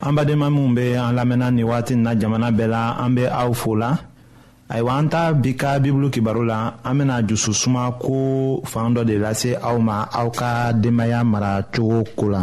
an badenma minw be an lamɛnna ni wagati na jamana bɛɛ la an be aw fola ayiwa an ta bi ka bibulu kibaru la an bena jusu suma ko fan dɔ de lase aw ma aw ka denbaaya mara cogo ko la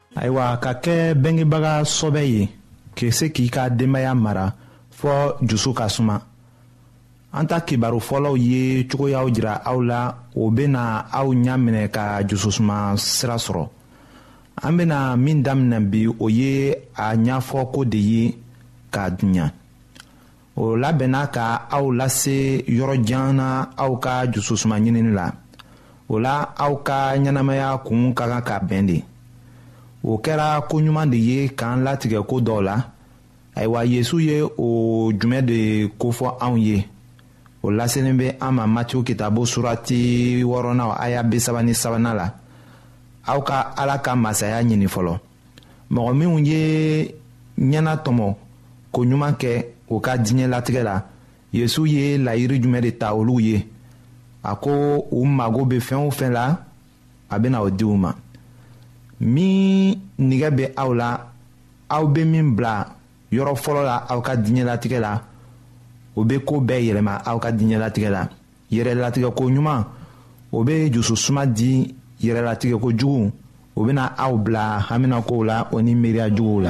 ayiwa ka kɛ bɛngebaga sɔbɛ ye k'i se k'i ka denbaya mara fɔɔ jusu ka suma an ta kibaru fɔlɔw ye cogoyaw jira aw la o bena aw ɲa minɛ ka jususuma sira sɔrɔ an bena min daminɛ bi o ye a ɲafɔko de ye k'a duɲa o labɛnna ka aw lase yɔrɔ jan na aw ka dususuma ɲinini la o la aw ka ɲɛnamaya kun ka kan ka bɛn de o kɛra ko ɲuman de ye k'an latigɛ ko dɔw la ayiwa yesu ye o jumɛn de kofɔ anw ye o laselen bɛ an ma matiw kitabo surati wɔɔrɔnan aya bi saba ni sabanan la aw ka ala ka masaya ɲini fɔlɔ. mɔgɔ minw ye ɲɛna tɔmɔ ko ɲuman kɛ o ka diɲɛ latigɛ la yesu ye layiri jumɛn de ta olu ye a ko u mago bɛ fɛn o fɛn la a bɛna o di u ma min nɛgɛ bɛ aw la aw bɛ min bila yɔrɔ fɔlɔ la aw ka diɲɛlatigɛ la o bɛ ko bɛɛ yɛlɛma aw ka diɲɛlatigɛ la yɛrɛlatigɛko ɲuman o bɛ dususuma di yɛrɛlatigɛko jugu o bɛna aw bila haminakow la o ni miiriya juguw la.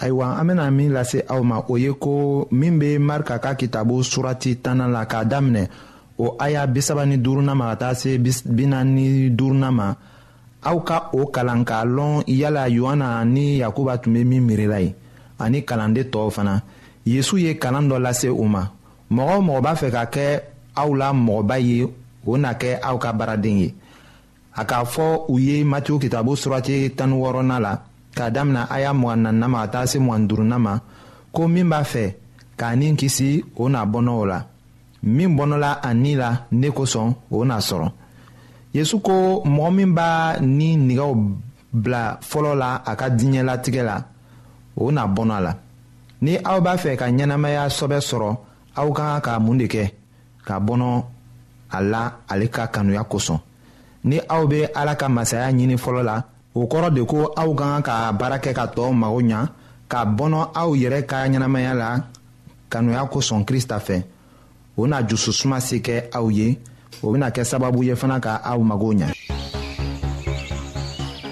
ayiwa an bena min lase aw ma o ye ko min be marika ka kitabu surati tanna la k'a daminɛ o aya bisaba ni duruna ma ka taa se bina ni duruna ma aw ka o kalan k'a lɔn yala yohana ni yakuba tun be min miirila ye ani kalanden tɔɔw fana yezu ye kalan dɔ lase u ma mɔgɔ o mɔgɔ b'a fɛ ka kɛ aw la mɔgɔba ye o na kɛ aw ka baaraden ye a k'a fɔ u ye matiw kitabu surati tan ni wɔɔrɔnan la k'a damina a y'a mugan nanna ma ka taa se mugan duurunan ma ko min b'a fɛ k'a ni kisi o n'a bɔnɔ o la min bɔnɔla a ni la ne kosɔn o n'a sɔrɔ yesu ko mɔgɔ min b'a ni nigɛw bila fɔlɔ la a ka diɲɛlatigɛ la o n'a bɔnɔ a la ni aw b'a fɛ ka ɲɛnamaya sɔbɛ sɔrɔ aw ka kan ka mun de kɛ ka bɔnɔ a la ale ka kanuya kosɔn ni aw bɛ ala ka masaya ɲini fɔlɔ la o kɔrɔ de ko aw ka kan ka baara kɛ ka tɔɔw mago ɲa ka bɔnɔ aw yɛrɛ ka ɲɛnamaya la kanuya kosɔn krista fɛ o na jususuma se kɛ aw ye o bɛna kɛ sababu ye fana ka aw mago ɲa.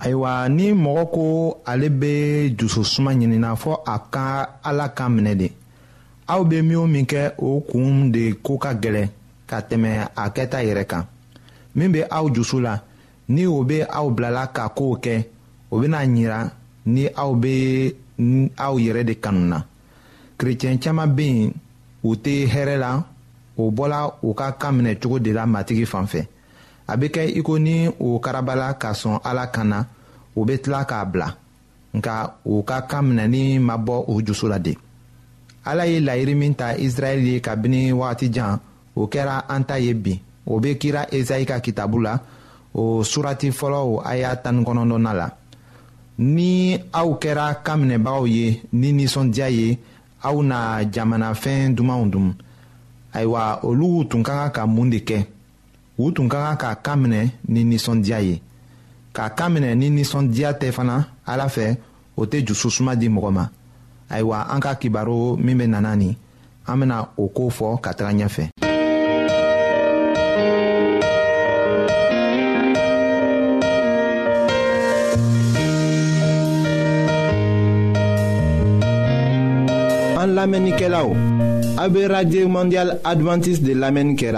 ayiwa ni mɔgɔ ko ale bɛ dususuma ɲinina fɔ a ka ala ka minɛ de aw bɛ min o min kɛ o kun de ko ka gɛlɛn ka tɛmɛ a kɛta yɛrɛ kan min bɛ aw dusu la ni o bɛ aw bilala ka kow kɛ o bɛna ɲira ni aw bɛ aw yɛrɛ de kanu na kerecɛn caman bɛ yen u tɛ hɛrɛ la o bɔla u ka kan minɛ cogo de la matigi fan fɛ a bɛ kɛ i ko ni u karabala ka sɔn ala kan na u bɛ tila k'a bila nka u ka kan minɛni ma bɔ u dusu la de ala ye laɲini min ta israɛl ye kabini wagati jan o kɛra an ta ye bi o bɛ kira ezayi ka kitabu la o surati fɔlɔ o aya tan ni kɔnɔntɔnna la ni aw kɛra kan minɛbagaw ye ni nisɔndiya ye aw na jamanafɛn dumanw dun ayiwa olu tun ka kan ka mun de kɛ u tun ka kan k'a kan minɛ ni nisɔndiya ye k'a kan minɛ ni nisɔndiya tɛ fana ala fɛ o tɛ jususuma di mɔgɔ ma ayiwa an ka kibaru min bɛ nana nin an bɛna o ko fɔ ka taga ɲɛfɛ. an lamɛnnikɛlaw a bɛ radio mondial adventiste de lamɛnni kɛra.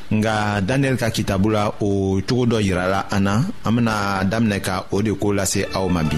nka daniel ka kitabu la o cogo dɔ yirala an na an bena daminɛ ka o de ko lase aw ma bi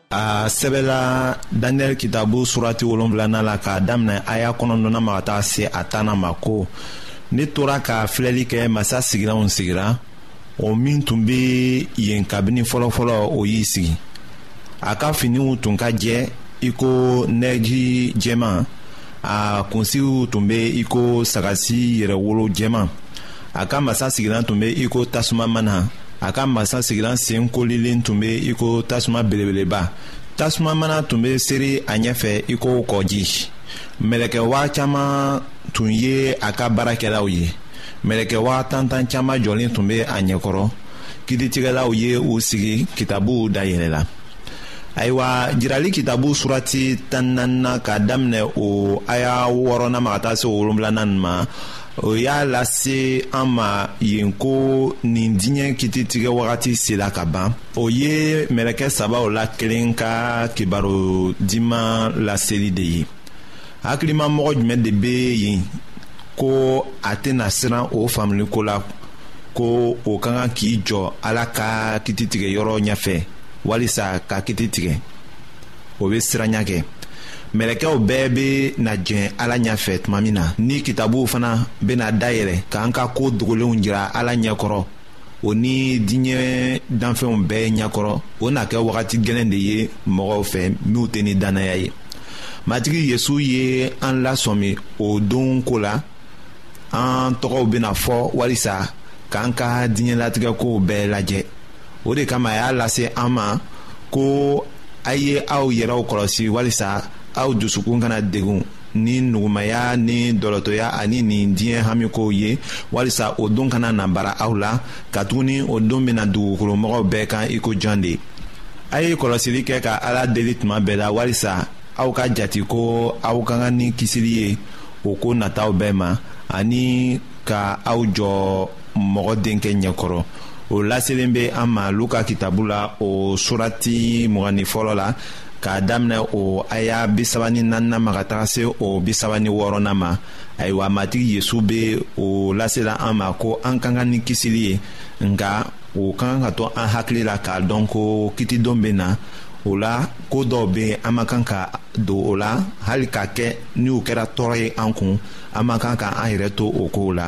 a sɛbɛla daniyɛli kitabu surati wolonfilana la k'a daminɛ a y'a kɔnɔdonna ma ka taa se a tanna ma ko ne tora ka filɛli kɛ masa sigilanw sigira o min tun bɛ yen kabini fɔlɔfɔlɔ o y'i sigi a ka finiw tun ka jɛ i ko nɛji jɛman a kunsigiw tun bɛ i ko sagasi yɛrɛwolo jɛman a ka masa sigilan tun bɛ i ko tasuma mana a ka masa sigilan sen kolilen tun bɛ i ko tasuma belebeleba tasuma mana tun bɛ seri a ɲɛfɛ i ko kɔji mɛlɛkɛ waa caman tun ye a ka baarakɛlaw ye mɛlɛkɛ waa tantan caman jɔlen tun bɛ a ɲɛkɔrɔ kiritigɛlaw ye u sigi kitabuw dayɛlɛ la ayiwa jirali kitabu surati tan naanina k'a daminɛ o aya wɔɔrɔnan ma ka taa se wolonwulanan ma o y'a lase an ma yen ko nin diɲɛ kititigɛ wagati sela ka ban o ye mɛlɛkɛ sabaw la kelen ka kibaru diman laseli de ye hakilimamɔgɔ jumɛn de bɛ yen ko a tɛna siran o faamuliko la ko o ka kan k'i jɔ ala ka kititigɛ yɔrɔ ɲɛfɛ walisa ka kiti tigɛ o bɛ siranya kɛ mɛlɛkɛw bɛɛ bɛ na jɛn ala ɲɛfɛ tuma min na ni kitabuw fana bɛna dayɛlɛ k'an ka ko dogolenw jira ala ɲɛkɔrɔ o ni diɲɛ danfɛnw bɛɛ ɲɛkɔrɔ o na kɛ wagati gɛlɛn de ye mɔgɔw fɛ minnu tɛ ni dannaya ye matigi yesu ye an lasɔmi o don ko la an tɔgɔw bɛna fɔ walisa k'an ka diɲɛlatigɛ kow bɛɛ lajɛ o de kama a y'a lase an ma ko a ye aw yɛrɛw kɔlɔsi walisa aw dusukun kana degun ni nugumaya ni dɔlɔtɔya ani nin diɲɛ hamikow ye walisa o don kana na bara aw la katuguni o don bɛna dugukolomɔgɔw bɛɛ kan iko jɔn de a ye kɔlɔsili kɛ ka ala deli tuma bɛɛ la walisa aw ka jate ko aw ka kan ni kisili ye o ko nataw bɛɛ ma ani ka aw jɔ mɔgɔ denkɛ ɲɛkɔrɔ o laselen bɛ an ma luka kitabu la o surati mugani fɔlɔ la k'a daminɛ o aya bisaba ni naaninan ma ka taga se o bisaba ni wɔɔrɔnan ma ayiwa matigi yesu bɛ o lasela an ma ko an ka kan ni kisili ye nka o ka kan ka to an hakili la k'a dɔn ko kitidon bɛ na o la ko dɔw bɛ yen an man kan ka don o la hali k'a kɛ n'u kɛra tɔɔrɔ ye an kun an man kan ka an yɛrɛ to o kow la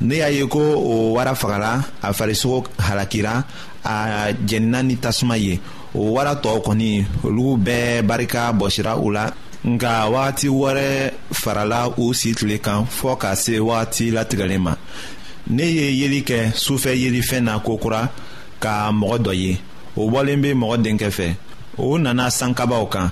ne y'a ye ko o wara fagara a farisogo halakira a jɛnina ni tasuma ye o wara tɔw kɔni olu bɛɛ barika bɔsira u la nka wagati wɛrɛ farala u si tile kan fɔɔ ka se wagati latigɛlen ma ne ye yeli kɛ sufɛ yelifɛn na kokura ka mɔgɔ dɔ ye o bɔlen bɛ mɔgɔ denkɛ fɛ o nana sankabaw kan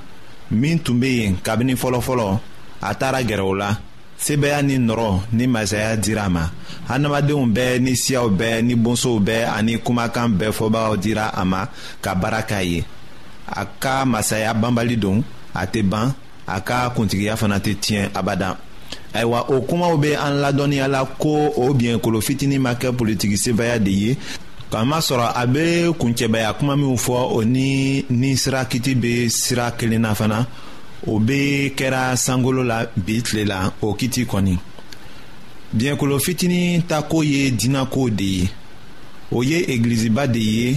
min tun bɛ yen kabini fɔlɔfɔlɔ a taara gɛrɛ o la sebaaya ni nɔrɔ ni masaya dira a ma hadamadenw bɛɛ ni siyaw bɛɛ ni bonsow bɛɛ ani kumakan bɛɛ fɔbagaw dira a ma ka baara k'a ye a ka masaya banbali don a tɛ ban a ka kuntigiya fana tɛ tiɲɛ abada ayiwa o kumaw bɛ an ladɔnniya la ko o biɲɛkolo fitinin ma kɛ politiki sebaaya de ye k'a masɔrɔ a bɛ kuncɛbaya kuma minw fɔ o ni ni sira kiti bɛ sira kelen na fana o bee kɛra sankolo la bi tile la o kiti kɔni biɲɛkolo fitinin tako ye dinakow de ye o ye egiliziba de ye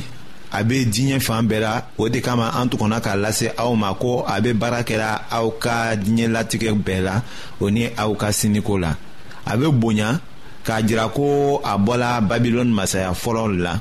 a bɛ diɲɛ fan bɛɛ la o de kama an tuguna k'a lase aw ma ko a bɛ baara kɛra aw ka diɲɛlatigɛ bɛɛ la o ni aw ka siniko la a bɛ bonya k'a jira ko a bɔla babilɔni masaya fɔlɔ la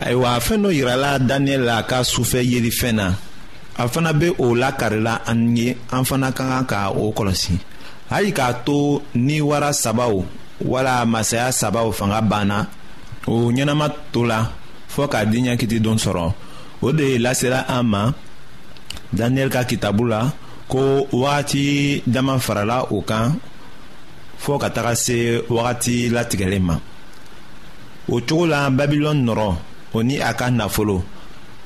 ayiwa fɛn dɔ yirala daniyɛli la a ka sufɛ yelifɛn na a fana bɛ o lakarila an ye an fana ka kan ka o kɔlɔsi hali k'a to ni wara sabaw wala masaya sabaw fanga banna o ɲɛnama to la fɔɔ ka diɲɛ kiti don sɔrɔ o de lasera an ma daniyɛli ka kitabu la ko wagati dama farala o kan fɔɔ ka taga se wagati latigɛlen ma o cogo la babilɔni nɔrɔ o ni a ka nafolo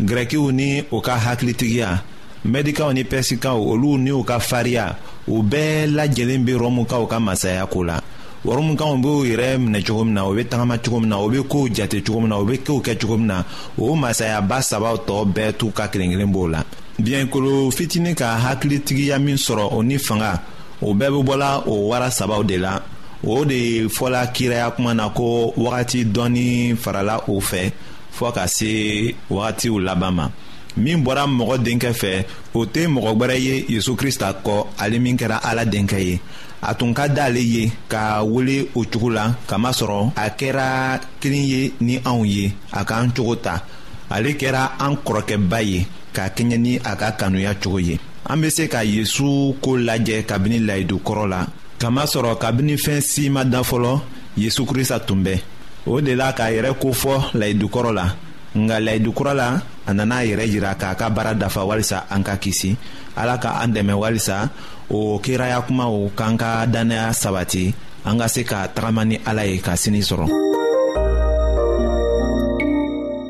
grɛkiw ni o ka hakilitigiya mɛdikaw ni pɛsikaw olu ni u ka fariya u bɛɛ lajɛlen bɛ rɔmukaw ka masaya ko la rɔmukaw b'u yɛrɛ minɛ cogo min na u bɛ tagama cogo min na u bɛ kow jate cogo min na u bɛ kow kɛ cogo min na o masayaba sabaw tɔ bɛɛ t'u ka kelen-kelen b'o la biɲɛkolo fitinin ka hakilitigiya min sɔrɔ o ni fanga o bɛɛ bɛ bɔla o wara sabaw de la o de fɔla kiraya kuma na ko wagati dɔɔni farala o fɛ fɔɔ ka se wagatiw laban ma min bɔra mɔgɔ denkɛ fɛ o tɛ mɔgɔ wɛrɛ ye yezu krista kɔ ale min kɛra ala denkɛ ye a tun ka d'ale ye ka wele o cogo la kamasɔrɔ a kɛra kelen ye ni anw ye a k'an cogo ta ale kɛra an kɔrɔkɛba ye k'a kɛɲɛ ni a ka kanuya cogo ye an bɛ se ka yesu ko lajɛ kabini layidu kɔrɔ la kamasɔrɔ kabini fɛn si ma dan fɔlɔ yesu krista tun bɛ o de la k'a yɛrɛ ko fɔ layidu kɔrɔ la nka layidu kura la a nana a yɛrɛ jira k'a ka baara dafa walisa an ka kisi ala ka an dɛmɛ walisa o kiraya kumaw k'an ka dannaya sabati an ka se ka tagama ni ala ye ka sini sɔrɔ.